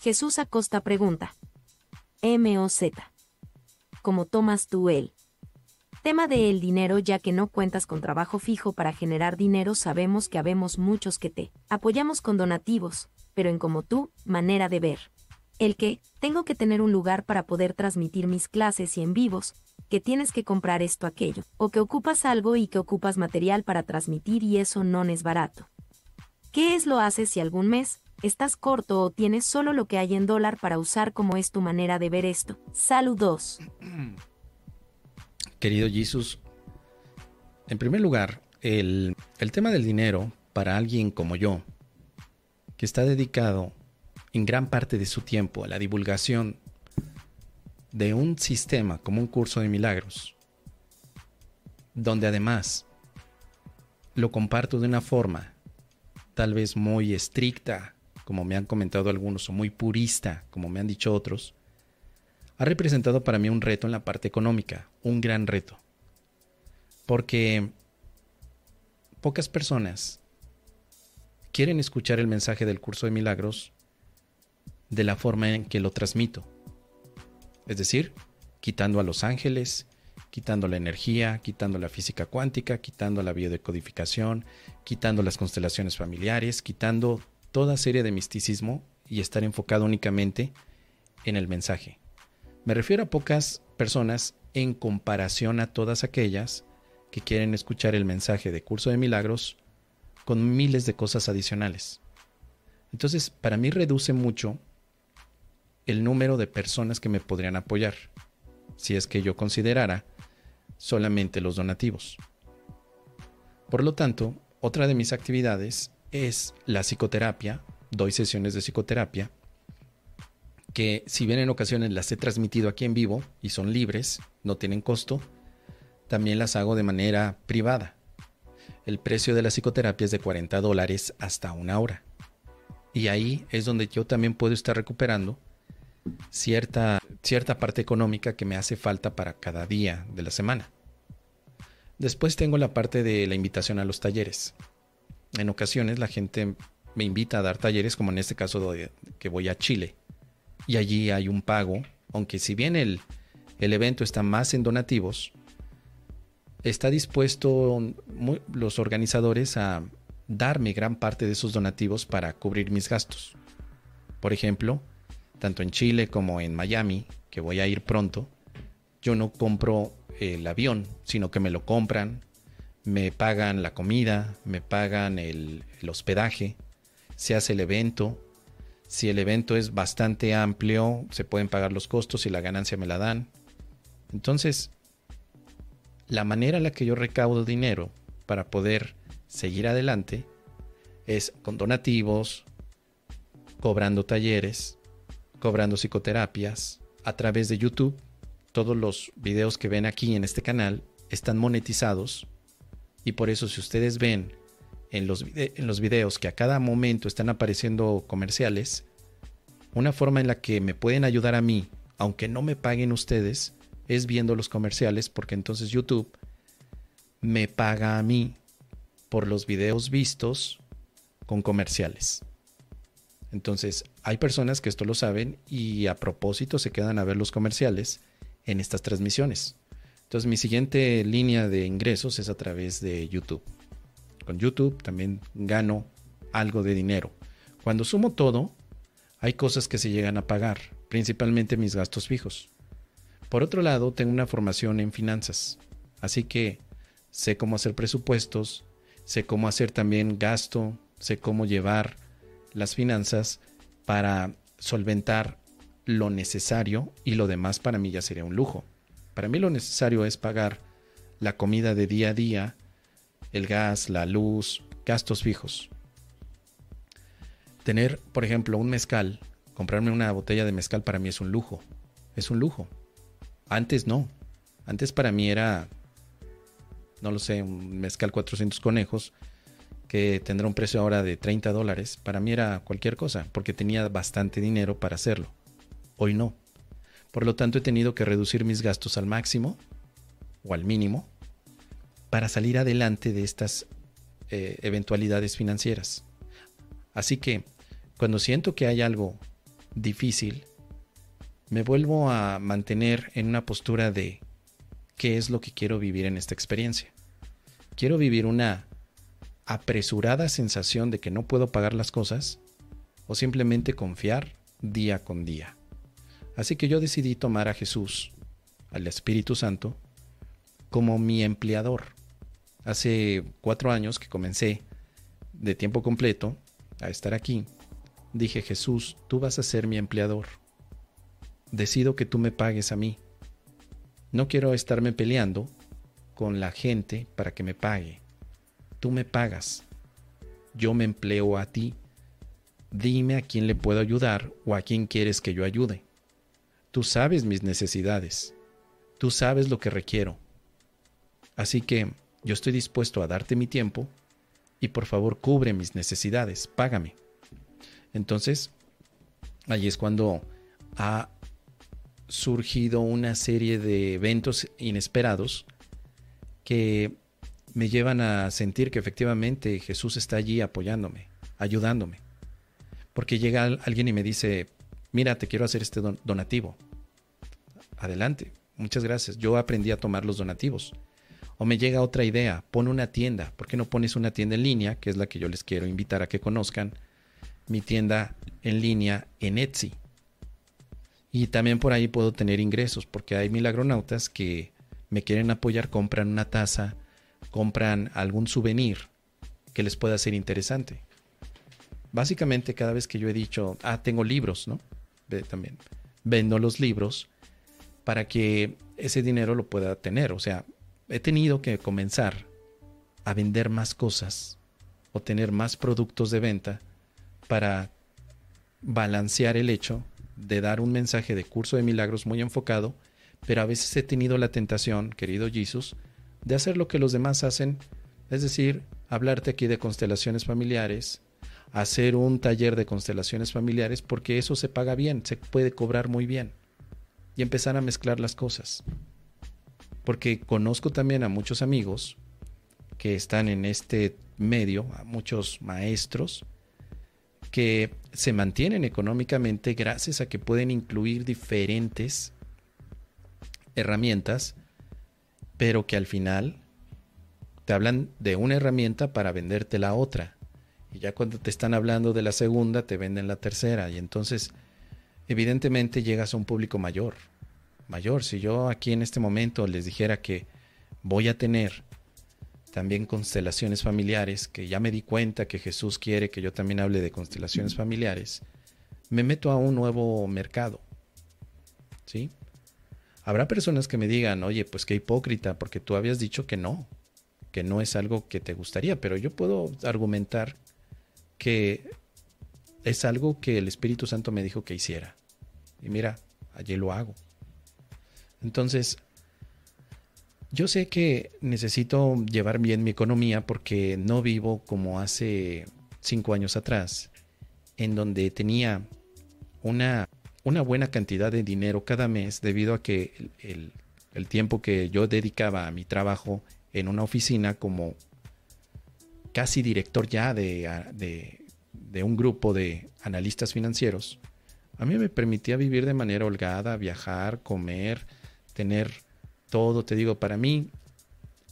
Jesús Acosta pregunta. MOZ. ¿Cómo tomas tú el tema de el dinero ya que no cuentas con trabajo fijo para generar dinero? Sabemos que habemos muchos que te apoyamos con donativos, pero en como tú, manera de ver. El que, tengo que tener un lugar para poder transmitir mis clases y en vivos, que tienes que comprar esto aquello, o que ocupas algo y que ocupas material para transmitir y eso no es barato. ¿Qué es lo haces si algún mes, estás corto o tienes solo lo que hay en dólar para usar como es tu manera de ver esto? Saludos. Querido Jesus, en primer lugar, el, el tema del dinero para alguien como yo, que está dedicado en gran parte de su tiempo a la divulgación de un sistema como un curso de milagros, donde además lo comparto de una forma tal vez muy estricta, como me han comentado algunos, o muy purista, como me han dicho otros, ha representado para mí un reto en la parte económica, un gran reto. Porque pocas personas quieren escuchar el mensaje del curso de milagros de la forma en que lo transmito. Es decir, quitando a los ángeles, quitando la energía, quitando la física cuántica, quitando la biodecodificación, quitando las constelaciones familiares, quitando toda serie de misticismo y estar enfocado únicamente en el mensaje. Me refiero a pocas personas en comparación a todas aquellas que quieren escuchar el mensaje de curso de milagros con miles de cosas adicionales. Entonces, para mí reduce mucho el número de personas que me podrían apoyar, si es que yo considerara solamente los donativos. Por lo tanto, otra de mis actividades es la psicoterapia, doy sesiones de psicoterapia, que si bien en ocasiones las he transmitido aquí en vivo y son libres, no tienen costo, también las hago de manera privada. El precio de la psicoterapia es de 40 dólares hasta una hora. Y ahí es donde yo también puedo estar recuperando cierta, cierta parte económica que me hace falta para cada día de la semana. Después tengo la parte de la invitación a los talleres. En ocasiones la gente me invita a dar talleres, como en este caso que voy a Chile. Y allí hay un pago, aunque si bien el, el evento está más en donativos, está dispuesto los organizadores a darme gran parte de esos donativos para cubrir mis gastos. Por ejemplo, tanto en Chile como en Miami, que voy a ir pronto, yo no compro el avión, sino que me lo compran, me pagan la comida, me pagan el, hospedaje, se hace el evento. Si el evento es bastante amplio, se pueden pagar los costos y la ganancia me la dan. Entonces, la manera en la que yo recaudo dinero para poder seguir adelante es con donativos, cobrando talleres, cobrando psicoterapias a través de YouTube. Todos los videos que ven aquí en este canal están monetizados y por eso si ustedes ven en los, en los videos que a cada momento están apareciendo comerciales, una forma en la que me pueden ayudar a mí, aunque no me paguen ustedes, es viendo los comerciales porque entonces YouTube me paga a mí por los videos vistos con comerciales. Entonces, hay personas que esto lo saben y a propósito se quedan a ver los comerciales en estas transmisiones. Entonces, mi siguiente línea de ingresos es a través de YouTube. Con YouTube también gano algo de dinero. Cuando sumo todo, hay cosas que se llegan a pagar, principalmente mis gastos fijos. Por otro lado, tengo una formación en finanzas, así que sé cómo hacer presupuestos, sé cómo hacer también gasto, sé cómo llevar las finanzas para solventar lo necesario y lo demás para mí ya sería un lujo. Para mí lo necesario es pagar la comida de día a día, el gas, la luz, gastos fijos. Tener, por ejemplo, un mezcal, comprarme una botella de mezcal para mí es un lujo. Es un lujo. Antes no. Antes para mí era, no lo sé, un mezcal 400 conejos que tendrá un precio ahora de 30 dólares, para mí era cualquier cosa, porque tenía bastante dinero para hacerlo. Hoy no. Por lo tanto, he tenido que reducir mis gastos al máximo o al mínimo para salir adelante de estas eh, eventualidades financieras. Así que, cuando siento que hay algo difícil, me vuelvo a mantener en una postura de qué es lo que quiero vivir en esta experiencia. Quiero vivir una apresurada sensación de que no puedo pagar las cosas o simplemente confiar día con día. Así que yo decidí tomar a Jesús, al Espíritu Santo, como mi empleador. Hace cuatro años que comencé de tiempo completo a estar aquí, dije Jesús, tú vas a ser mi empleador. Decido que tú me pagues a mí. No quiero estarme peleando con la gente para que me pague. Tú me pagas. Yo me empleo a ti. Dime a quién le puedo ayudar o a quién quieres que yo ayude. Tú sabes mis necesidades. Tú sabes lo que requiero. Así que yo estoy dispuesto a darte mi tiempo y por favor cubre mis necesidades, págame. Entonces, ahí es cuando ha surgido una serie de eventos inesperados que me llevan a sentir que efectivamente Jesús está allí apoyándome, ayudándome. Porque llega alguien y me dice, mira, te quiero hacer este donativo. Adelante, muchas gracias. Yo aprendí a tomar los donativos. O me llega otra idea, pon una tienda. ¿Por qué no pones una tienda en línea? Que es la que yo les quiero invitar a que conozcan. Mi tienda en línea en Etsy. Y también por ahí puedo tener ingresos, porque hay milagronautas que me quieren apoyar, compran una taza, compran algún souvenir que les pueda ser interesante. Básicamente cada vez que yo he dicho, ah, tengo libros, ¿no? También vendo los libros para que ese dinero lo pueda tener. O sea, he tenido que comenzar a vender más cosas o tener más productos de venta para balancear el hecho de dar un mensaje de curso de milagros muy enfocado, pero a veces he tenido la tentación, querido Jesús, de hacer lo que los demás hacen, es decir, hablarte aquí de constelaciones familiares, hacer un taller de constelaciones familiares, porque eso se paga bien, se puede cobrar muy bien, y empezar a mezclar las cosas. Porque conozco también a muchos amigos que están en este medio, a muchos maestros, que se mantienen económicamente gracias a que pueden incluir diferentes herramientas pero que al final te hablan de una herramienta para venderte la otra. Y ya cuando te están hablando de la segunda, te venden la tercera. Y entonces, evidentemente, llegas a un público mayor. Mayor. Si yo aquí en este momento les dijera que voy a tener también constelaciones familiares, que ya me di cuenta que Jesús quiere que yo también hable de constelaciones familiares, me meto a un nuevo mercado. ¿Sí? Habrá personas que me digan, oye, pues qué hipócrita, porque tú habías dicho que no, que no es algo que te gustaría, pero yo puedo argumentar que es algo que el Espíritu Santo me dijo que hiciera. Y mira, allí lo hago. Entonces, yo sé que necesito llevar bien mi economía porque no vivo como hace cinco años atrás, en donde tenía una una buena cantidad de dinero cada mes debido a que el, tiempo que yo dedicaba a mi trabajo en una oficina como casi director ya de, un grupo de analistas financieros, a mí me permitía vivir de manera holgada, viajar, comer, tener todo. Te digo, para mí,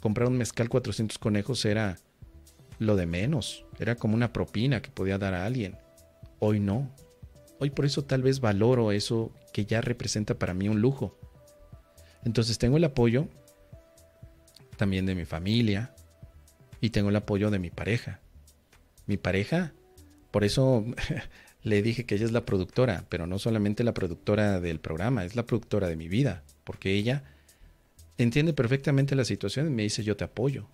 comprar un mezcal 400 conejos era lo de menos. Era como una propina que podía dar a alguien. Hoy no. Hoy por eso tal vez valoro eso que ya representa para mí un lujo. Entonces tengo el apoyo también de mi familia y tengo el apoyo de mi pareja. Mi pareja, por eso le dije que ella es la productora, pero no solamente la productora del programa, es la productora de mi vida, porque ella entiende perfectamente la situación y me dice yo te apoyo.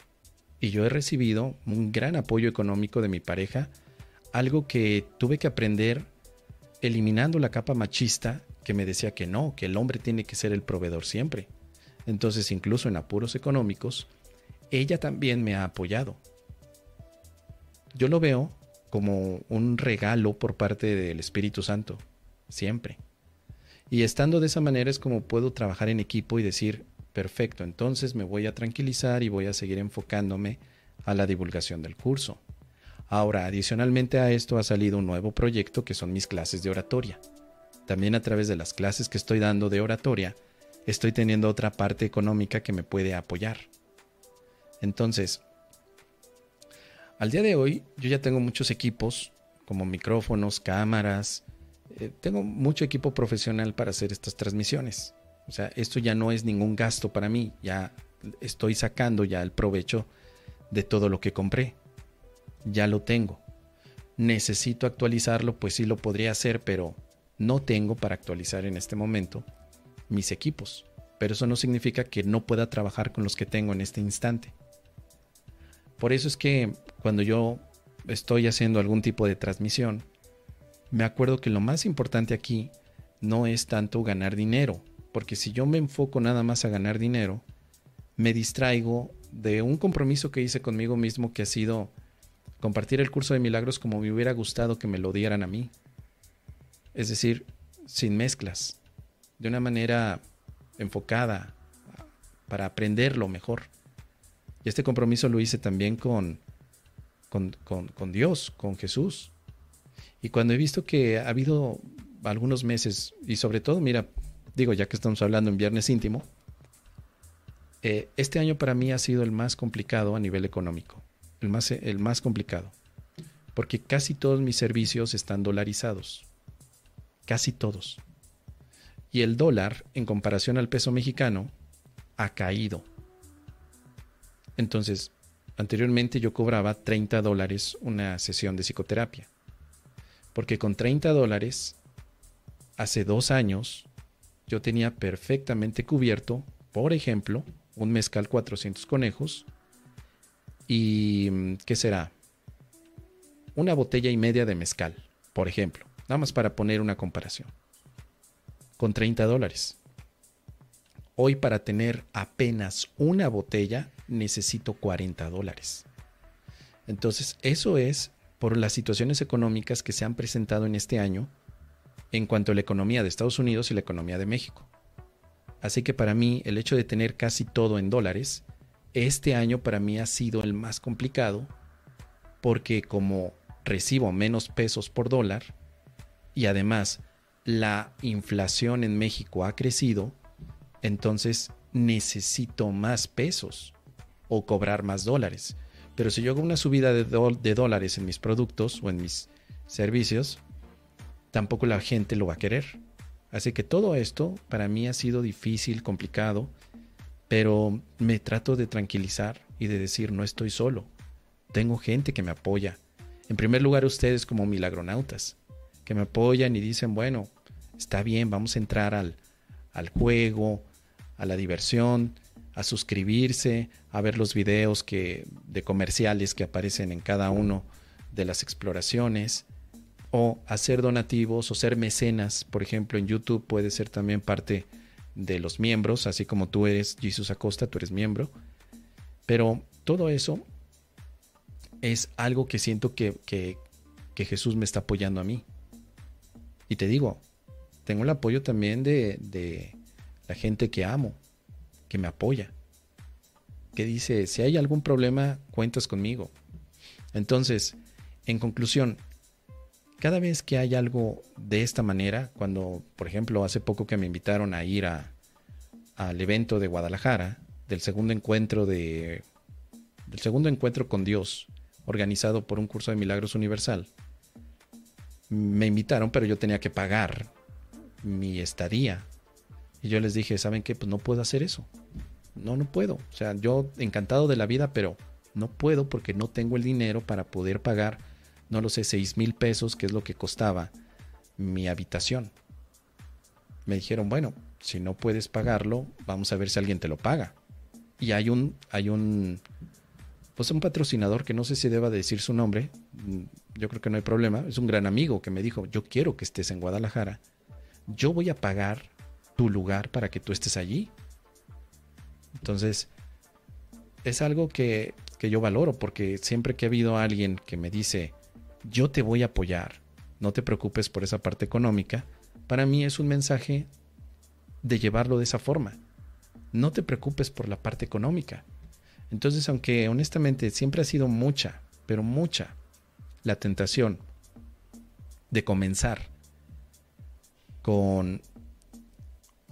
Y yo he recibido un gran apoyo económico de mi pareja, algo que tuve que aprender eliminando la capa machista que me decía que no, que el hombre tiene que ser el proveedor siempre. Entonces, incluso en apuros económicos, ella también me ha apoyado. Yo lo veo como un regalo por parte del Espíritu Santo, siempre. Y estando de esa manera es como puedo trabajar en equipo y decir, perfecto, entonces me voy a tranquilizar y voy a seguir enfocándome a la divulgación del curso. Ahora, adicionalmente a esto ha salido un nuevo proyecto que son mis clases de oratoria. también a través de las clases que estoy dando de oratoria, estoy teniendo otra parte económica que me puede apoyar. Entonces, al día de hoy yo ya tengo muchos equipos como micrófonos, cámaras, eh, tengo mucho equipo profesional para hacer estas transmisiones. O sea, esto ya no es ningún gasto para mí, ya estoy sacando ya el provecho de todo lo que compré. Ya lo tengo. Necesito actualizarlo, pues sí lo podría hacer, pero no tengo para actualizar en este momento mis equipos. Pero eso no significa que no pueda trabajar con los que tengo en este instante. Por eso es que cuando yo estoy haciendo algún tipo de transmisión, me acuerdo que lo más importante aquí no es tanto ganar dinero, porque si yo me enfoco nada más a ganar dinero, me distraigo de un compromiso que hice conmigo mismo que ha sido compartir el curso de milagros como me hubiera gustado que me lo dieran a mí. Es decir, sin mezclas, de una manera enfocada para aprenderlo mejor. Y este compromiso lo hice también con, con, con, Dios, con Jesús. Y cuando he visto que ha habido algunos meses, y sobre todo, mira, digo, ya que estamos hablando en Viernes Íntimo, eh, este año para mí ha sido el más complicado a nivel económico, el más, el más complicado, porque casi todos mis servicios están dolarizados, casi todos. Y el dólar, en comparación al peso mexicano, ha caído. Entonces, anteriormente yo cobraba 30 dólares una sesión de psicoterapia. Porque con 30 dólares, hace dos años, yo tenía perfectamente cubierto, por ejemplo, un mezcal 400 conejos y, ¿qué será? Una botella y media de mezcal, por ejemplo, nada más para poner una comparación, con 30 dólares. Hoy para tener apenas una botella necesito 40 dólares. Entonces, eso es por las situaciones económicas que se han presentado en este año en cuanto a la economía de Estados Unidos y la economía de México. Así que para mí el hecho de tener casi todo en dólares, este año para mí ha sido el más complicado porque como recibo menos pesos por dólar y además la inflación en México ha crecido, entonces necesito más pesos o cobrar más dólares. Pero si yo hago una subida de, de, dólares en mis productos o en mis servicios, tampoco la gente lo va a querer. Así que todo esto para mí ha sido difícil, complicado, pero me trato de tranquilizar y de decir no estoy solo. Tengo gente que me apoya. En primer lugar ustedes como milagronautas, que me apoyan y dicen, bueno, está bien, vamos a entrar al, al juego, a la diversión, a suscribirse, a ver los videos que, de comerciales que aparecen en cada uno de las exploraciones, o hacer donativos o ser mecenas, por ejemplo, en YouTube puede ser también parte de los miembros, así como tú eres Jesús Acosta, tú eres miembro. Pero todo eso es algo que siento que, que, que Jesús me está apoyando a mí. Y te digo, tengo el apoyo también de, de la gente que amo, que me apoya, que dice, si hay algún problema, cuentas conmigo. Entonces, en conclusión, cada vez que hay algo de esta manera, cuando, por ejemplo, hace poco que me invitaron a ir al evento de Guadalajara, del segundo encuentro de del segundo encuentro con Dios, organizado por un curso de milagros universal, me invitaron, pero yo tenía que pagar mi estadía. Y yo les dije, ¿saben qué? Pues no puedo hacer eso no, no puedo. O sea, yo encantado de la vida, pero no puedo porque no tengo el dinero para poder pagar, no lo sé, seis mil pesos, que es lo que costaba mi habitación. Me dijeron, bueno, si no puedes pagarlo, vamos a ver si alguien te lo paga. Y hay un, hay un, pues un patrocinador que no sé si deba decir su nombre, mm, yo creo que no hay problema, es un gran amigo que me dijo, yo quiero que estés en Guadalajara, yo voy a pagar tu lugar para que tú estés allí. Entonces, es algo que, yo valoro porque siempre que ha habido alguien que me dice, yo te voy a apoyar, no te preocupes por esa parte económica, para mí es un mensaje de llevarlo de esa forma. No te preocupes por la parte económica. Entonces, aunque honestamente siempre ha sido mucha, pero mucha, la tentación de comenzar con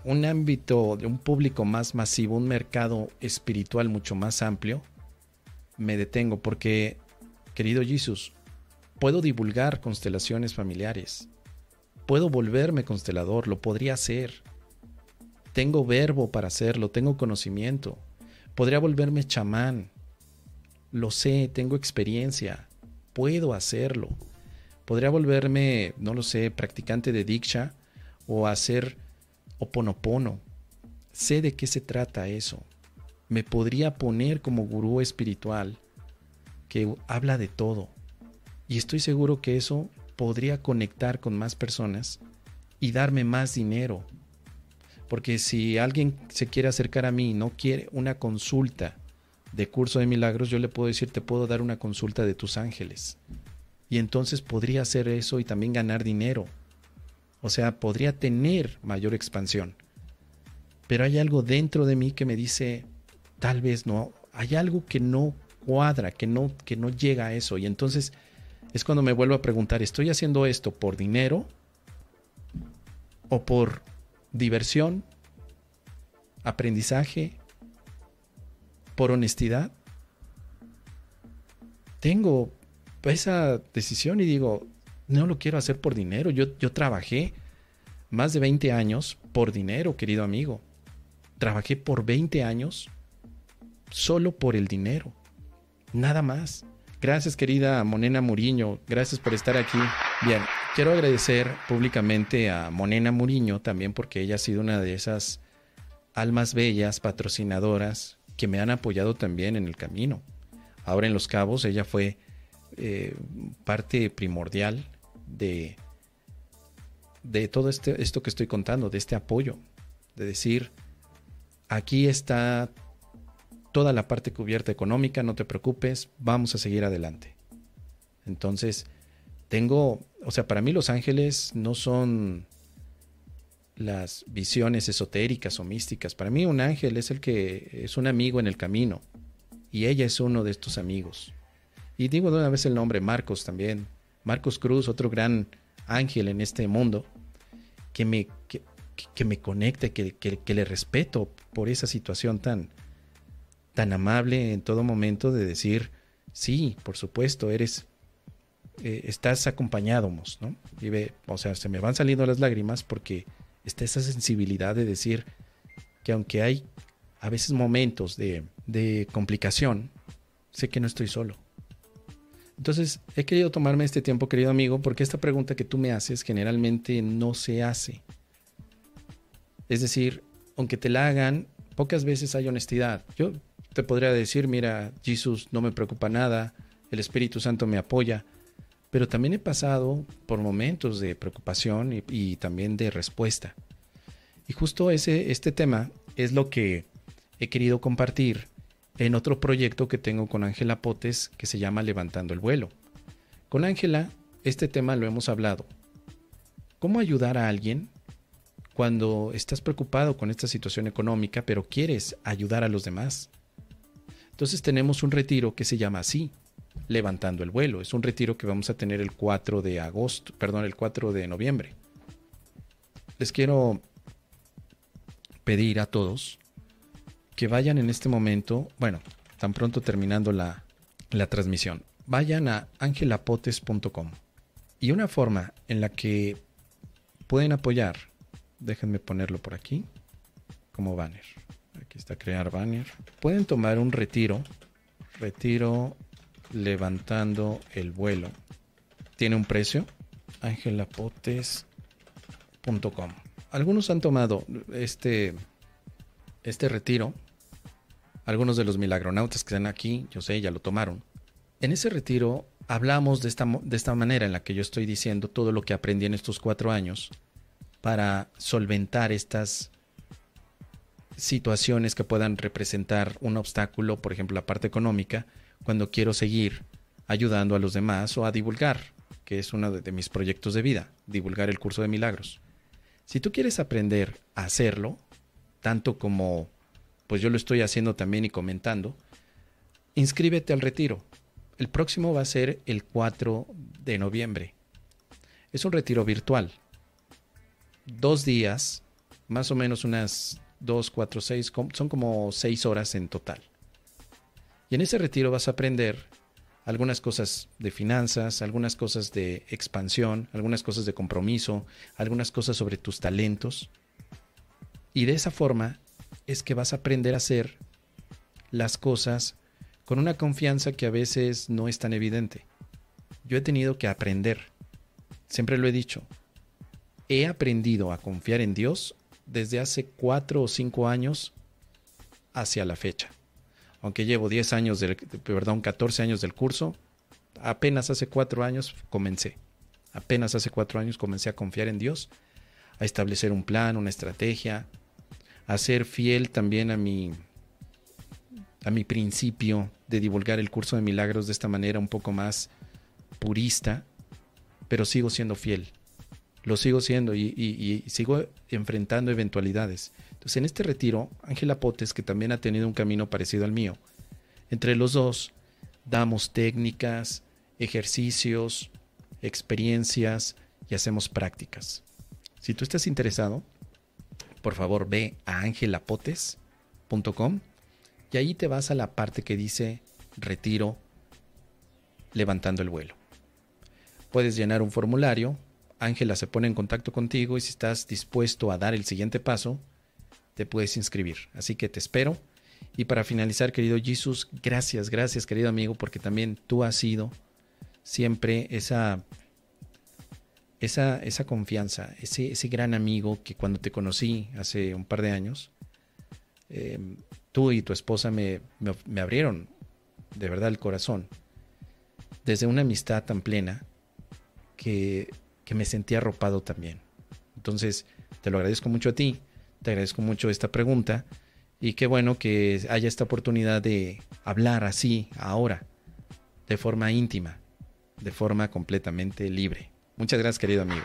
un ámbito de un público más masivo, un mercado espiritual mucho más amplio, me detengo porque, querido Jesús, puedo divulgar constelaciones familiares, puedo volverme constelador, lo podría hacer. Tengo verbo para hacerlo, tengo conocimiento. Podría volverme chamán. Lo sé, tengo experiencia. Puedo hacerlo. Podría volverme, no lo sé, practicante de Diksha o hacer oponopono. Sé de qué se trata eso. Me podría poner como gurú espiritual que habla de todo. Y estoy seguro que eso podría conectar con más personas y darme más dinero. Porque si alguien se quiere acercar a mí y no quiere una consulta de curso de milagros, yo le puedo decir, te puedo dar una consulta de tus ángeles. Y entonces podría hacer eso y también ganar dinero. O sea, podría tener mayor expansión. Pero hay algo dentro de mí que me dice, tal vez no, hay algo que no cuadra, que no, que no llega a eso. Y entonces es cuando me vuelvo a preguntar, ¿estoy haciendo esto por dinero? ¿O por diversión? ¿Aprendizaje? ¿Por honestidad? Tengo esa decisión y digo, no lo quiero hacer por dinero. Yo, yo trabajé más de 20 años por dinero, querido amigo. Trabajé por 20 años solo por el dinero. Nada más. Gracias, querida Monena Muriño. Gracias por estar aquí. Bien, quiero agradecer públicamente a Monena Muriño también porque ella ha sido una de esas almas bellas, patrocinadoras, que me han apoyado también en el camino. Ahora en Los Cabos ella fue eh, parte primordial de, de todo este, esto que estoy contando, de este apoyo, de decir, aquí está toda la parte cubierta económica, no te preocupes, vamos a seguir adelante. Entonces, tengo, o sea, para mí los ángeles no son las visiones esotéricas o místicas. Para mí un ángel es el que es un amigo en el camino y ella es uno de estos amigos. Y digo de una vez el nombre, Marcos también. Marcos Cruz, otro gran ángel en este mundo, que me, que, me conecta, que, que, le respeto por esa situación tan, tan amable en todo momento de decir, sí, por supuesto, eres, eh, estás acompañados, ¿no? Y ve, o sea, se me van saliendo las lágrimas porque está esa sensibilidad de decir que aunque hay a veces momentos de, de complicación, sé que no estoy solo. Entonces, he querido tomarme este tiempo, querido amigo, porque esta pregunta que tú me haces generalmente no se hace. Es decir, aunque te la hagan, pocas veces hay honestidad. Yo te podría decir, mira, Jesús no me preocupa nada, el Espíritu Santo me apoya, pero también he pasado por momentos de preocupación y, también de respuesta. Y justo ese, este tema es lo que he querido compartir en otro proyecto que tengo con Ángela Potes que se llama Levantando el vuelo. Con Ángela, este tema lo hemos hablado. ¿Cómo ayudar a alguien cuando estás preocupado con esta situación económica, pero quieres ayudar a los demás? Entonces tenemos un retiro que se llama así, Levantando el vuelo. Es un retiro que vamos a tener el 4 de agosto, perdón, el 4 de noviembre. Les quiero pedir a todos que vayan en este momento, bueno, tan pronto terminando la, transmisión, vayan a angelapotes.com. Y una forma en la que pueden apoyar, déjenme ponerlo por aquí, como banner. Aquí está crear banner. Pueden tomar un retiro, retiro levantando el vuelo. Tiene un precio, angelapotes.com. Algunos han tomado este este retiro, algunos de los milagronautas que están aquí, yo sé, ya lo tomaron. En ese retiro hablamos de esta, de esta manera en la que yo estoy diciendo todo lo que aprendí en estos cuatro años para solventar estas situaciones que puedan representar un obstáculo, por ejemplo, la parte económica, cuando quiero seguir ayudando a los demás o a divulgar, que es uno de mis proyectos de vida, divulgar el curso de milagros. Si tú quieres aprender a hacerlo, tanto como pues yo lo estoy haciendo también y comentando, inscríbete al retiro. El próximo va a ser el 4 de noviembre. Es un retiro virtual. dos días, más o menos unas dos, cuatro, seis, son como seis horas en total. Y en ese retiro vas a aprender algunas cosas de finanzas, algunas cosas de expansión, algunas cosas de compromiso, algunas cosas sobre tus talentos. Y de esa forma es que vas a aprender a hacer las cosas con una confianza que a veces no es tan evidente. Yo he tenido que aprender, siempre lo he dicho, he aprendido a confiar en Dios desde hace cuatro o cinco años hacia la fecha. Aunque llevo 10 años, del, perdón, 14 años del curso, apenas hace cuatro años comencé. Apenas hace cuatro años comencé a confiar en Dios, a establecer un plan, una estrategia, a ser fiel también a mi, a mi principio de divulgar el curso de milagros de esta manera un poco más purista, pero sigo siendo fiel. Lo sigo siendo y, sigo enfrentando eventualidades. Entonces, en este retiro, Ángela Potes, que también ha tenido un camino parecido al mío, entre los dos damos técnicas, ejercicios, experiencias y hacemos prácticas. Si tú estás interesado, por favor ve a angelapotes.com y ahí te vas a la parte que dice retiro levantando el vuelo. Puedes llenar un formulario, Ángela se pone en contacto contigo y si estás dispuesto a dar el siguiente paso, te puedes inscribir. Así que te espero. Y para finalizar, querido Jesús, gracias, gracias, querido amigo, porque también tú has sido siempre esa esa, esa confianza, ese, ese, gran amigo que cuando te conocí hace un par de años, em, tú y tu esposa me, me, abrieron de verdad el corazón, desde una amistad tan plena que, que me sentí arropado también. Entonces, te lo agradezco mucho a ti, te agradezco mucho esta pregunta y qué bueno que haya esta oportunidad de hablar así ahora, de forma íntima, de forma completamente libre. Muchas gracias, querido amigo.